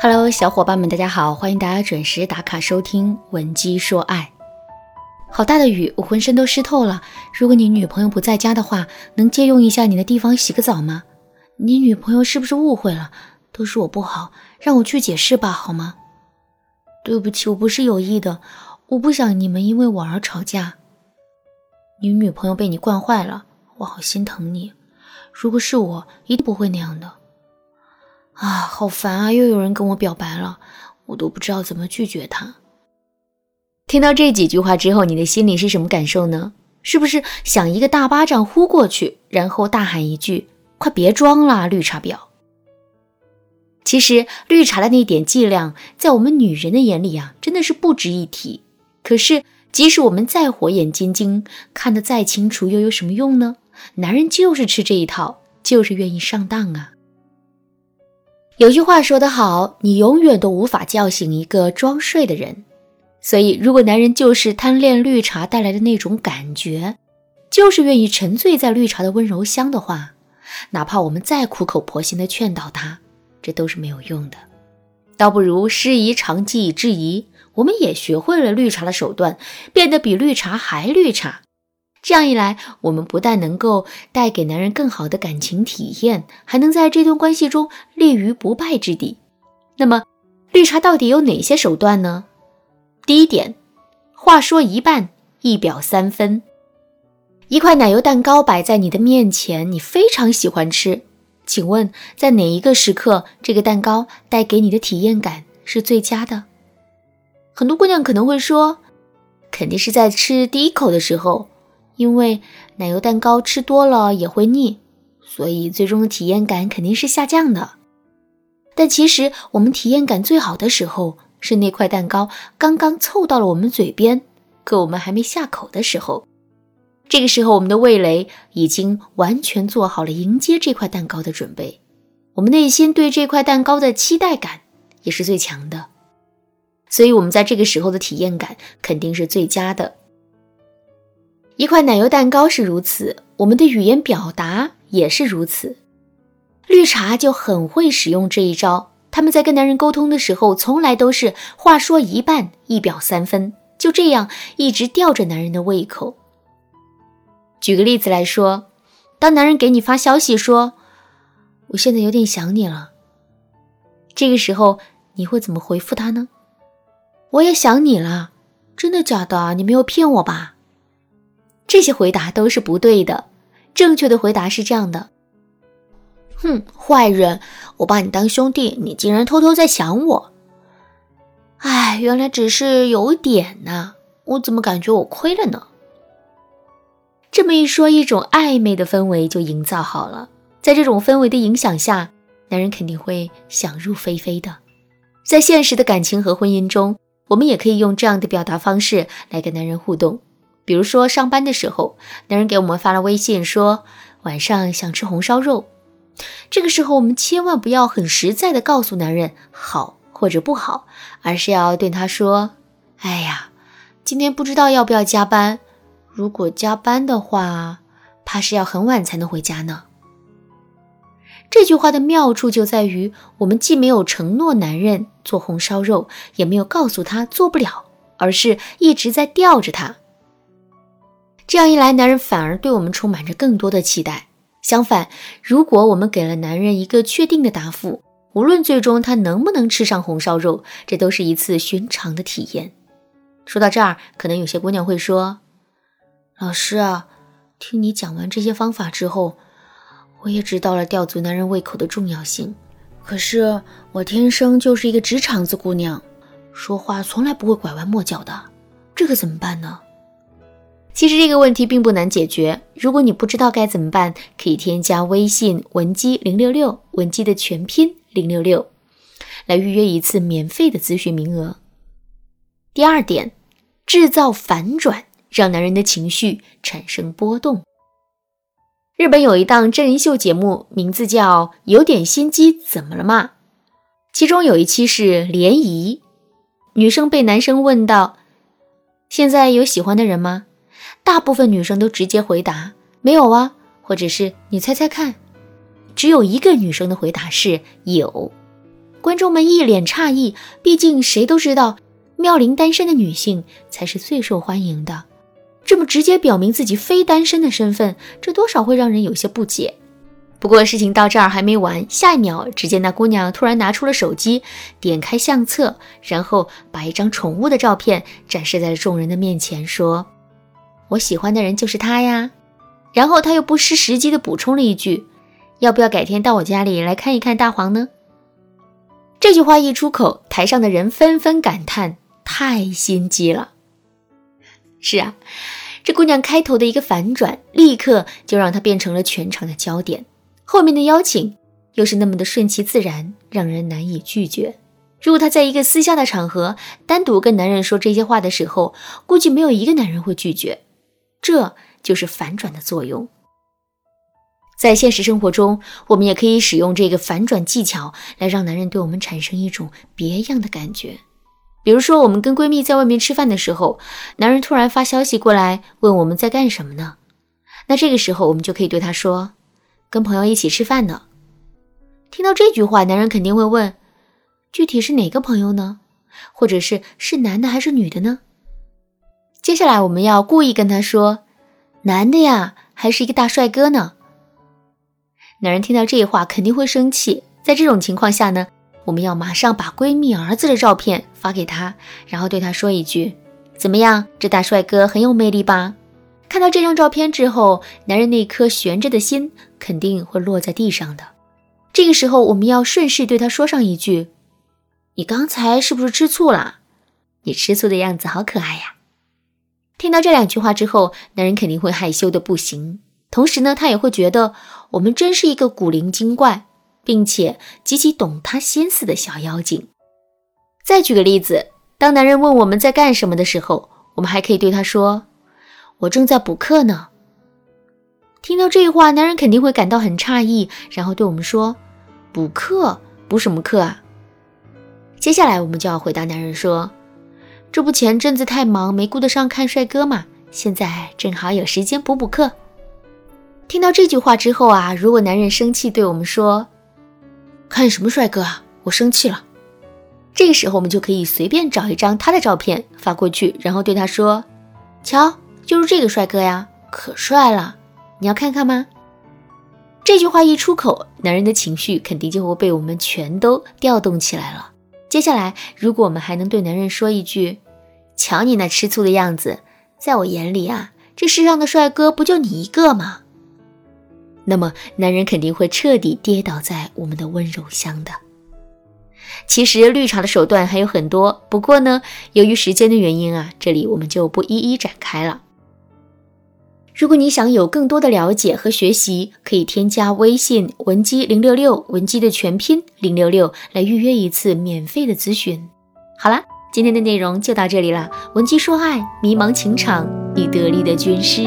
Hello，小伙伴们，大家好，欢迎大家准时打卡收听《闻鸡说爱》。好大的雨，我浑身都湿透了。如果你女朋友不在家的话，能借用一下你的地方洗个澡吗？你女朋友是不是误会了？都是我不好，让我去解释吧，好吗？对不起，我不是有意的，我不想你们因为我而吵架。你女朋友被你惯坏了，我好心疼你。如果是我，一定不会那样的。啊，好烦啊！又有人跟我表白了，我都不知道怎么拒绝他。听到这几句话之后，你的心里是什么感受呢？是不是想一个大巴掌呼过去，然后大喊一句：“快别装了，绿茶婊！”其实，绿茶的那点伎俩，在我们女人的眼里啊，真的是不值一提。可是，即使我们再火眼金睛，看得再清楚，又有什么用呢？男人就是吃这一套，就是愿意上当啊。有句话说得好，你永远都无法叫醒一个装睡的人。所以，如果男人就是贪恋绿茶带来的那种感觉，就是愿意沉醉在绿茶的温柔乡的话，哪怕我们再苦口婆心的劝导他，这都是没有用的。倒不如师夷长技以制夷，我们也学会了绿茶的手段，变得比绿茶还绿茶。这样一来，我们不但能够带给男人更好的感情体验，还能在这段关系中立于不败之地。那么，绿茶到底有哪些手段呢？第一点，话说一半，一表三分。一块奶油蛋糕摆在你的面前，你非常喜欢吃。请问，在哪一个时刻，这个蛋糕带给你的体验感是最佳的？很多姑娘可能会说，肯定是在吃第一口的时候。因为奶油蛋糕吃多了也会腻，所以最终的体验感肯定是下降的。但其实我们体验感最好的时候是那块蛋糕刚刚凑到了我们嘴边，可我们还没下口的时候。这个时候，我们的味蕾已经完全做好了迎接这块蛋糕的准备，我们内心对这块蛋糕的期待感也是最强的，所以我们在这个时候的体验感肯定是最佳的。一块奶油蛋糕是如此，我们的语言表达也是如此。绿茶就很会使用这一招，他们在跟男人沟通的时候，从来都是话说一半，一表三分，就这样一直吊着男人的胃口。举个例子来说，当男人给你发消息说“我现在有点想你了”，这个时候你会怎么回复他呢？我也想你了，真的假的？你没有骗我吧？这些回答都是不对的，正确的回答是这样的：哼，坏人，我把你当兄弟，你竟然偷偷在想我。哎，原来只是有点呐，我怎么感觉我亏了呢？这么一说，一种暧昧的氛围就营造好了。在这种氛围的影响下，男人肯定会想入非非的。在现实的感情和婚姻中，我们也可以用这样的表达方式来跟男人互动。比如说上班的时候，男人给我们发了微信说晚上想吃红烧肉，这个时候我们千万不要很实在的告诉男人好或者不好，而是要对他说：“哎呀，今天不知道要不要加班，如果加班的话，怕是要很晚才能回家呢。”这句话的妙处就在于，我们既没有承诺男人做红烧肉，也没有告诉他做不了，而是一直在吊着他。这样一来，男人反而对我们充满着更多的期待。相反，如果我们给了男人一个确定的答复，无论最终他能不能吃上红烧肉，这都是一次寻常的体验。说到这儿，可能有些姑娘会说：“老师啊，听你讲完这些方法之后，我也知道了吊足男人胃口的重要性。可是我天生就是一个直肠子姑娘，说话从来不会拐弯抹角的，这可怎么办呢？”其实这个问题并不难解决。如果你不知道该怎么办，可以添加微信文姬零六六，文姬的全拼零六六，来预约一次免费的咨询名额。第二点，制造反转，让男人的情绪产生波动。日本有一档真人秀节目，名字叫《有点心机怎么了嘛》。其中有一期是联谊，女生被男生问到：“现在有喜欢的人吗？”大部分女生都直接回答没有啊，或者是你猜猜看。只有一个女生的回答是有。观众们一脸诧异，毕竟谁都知道，妙龄单身的女性才是最受欢迎的。这么直接表明自己非单身的身份，这多少会让人有些不解。不过事情到这儿还没完，下一秒，只见那姑娘突然拿出了手机，点开相册，然后把一张宠物的照片展示在众人的面前，说：“我喜欢的人就是他呀。”然后他又不失时机地补充了一句：“要不要改天到我家里来看一看大黄呢？”这句话一出口，台上的人纷纷感叹：“太心机了。”是啊。这姑娘开头的一个反转，立刻就让她变成了全场的焦点。后面的邀请又是那么的顺其自然，让人难以拒绝。如果她在一个私下的场合单独跟男人说这些话的时候，估计没有一个男人会拒绝。这就是反转的作用。在现实生活中，我们也可以使用这个反转技巧来让男人对我们产生一种别样的感觉。比如说，我们跟闺蜜在外面吃饭的时候，男人突然发消息过来问我们在干什么呢？那这个时候，我们就可以对他说：“跟朋友一起吃饭呢。”听到这句话，男人肯定会问：“具体是哪个朋友呢？或者是是男的还是女的呢？”接下来，我们要故意跟他说：“男的呀，还是一个大帅哥呢。”男人听到这话肯定会生气。在这种情况下呢？我们要马上把闺蜜儿子的照片发给他，然后对他说一句：“怎么样，这大帅哥很有魅力吧？”看到这张照片之后，男人那颗悬着的心肯定会落在地上的。这个时候，我们要顺势对他说上一句：“你刚才是不是吃醋了？你吃醋的样子好可爱呀！”听到这两句话之后，男人肯定会害羞的不行，同时呢，他也会觉得我们真是一个古灵精怪。并且极其懂他心思的小妖精。再举个例子，当男人问我们在干什么的时候，我们还可以对他说：“我正在补课呢。”听到这话，男人肯定会感到很诧异，然后对我们说：“补课？补什么课啊？”接下来我们就要回答男人说：“这不前阵子太忙，没顾得上看帅哥嘛，现在正好有时间补补课。”听到这句话之后啊，如果男人生气对我们说，看什么帅哥啊！我生气了。这个时候，我们就可以随便找一张他的照片发过去，然后对他说：“瞧，就是这个帅哥呀，可帅了，你要看看吗？”这句话一出口，男人的情绪肯定就会被我们全都调动起来了。接下来，如果我们还能对男人说一句：“瞧你那吃醋的样子，在我眼里啊，这世上的帅哥不就你一个吗？”那么，男人肯定会彻底跌倒在我们的温柔乡的。其实，绿茶的手段还有很多，不过呢，由于时间的原因啊，这里我们就不一一展开了。如果你想有更多的了解和学习，可以添加微信文姬零六六，文姬的全拼零六六，来预约一次免费的咨询。好啦，今天的内容就到这里了。文姬说爱，迷茫情场，你得力的军师。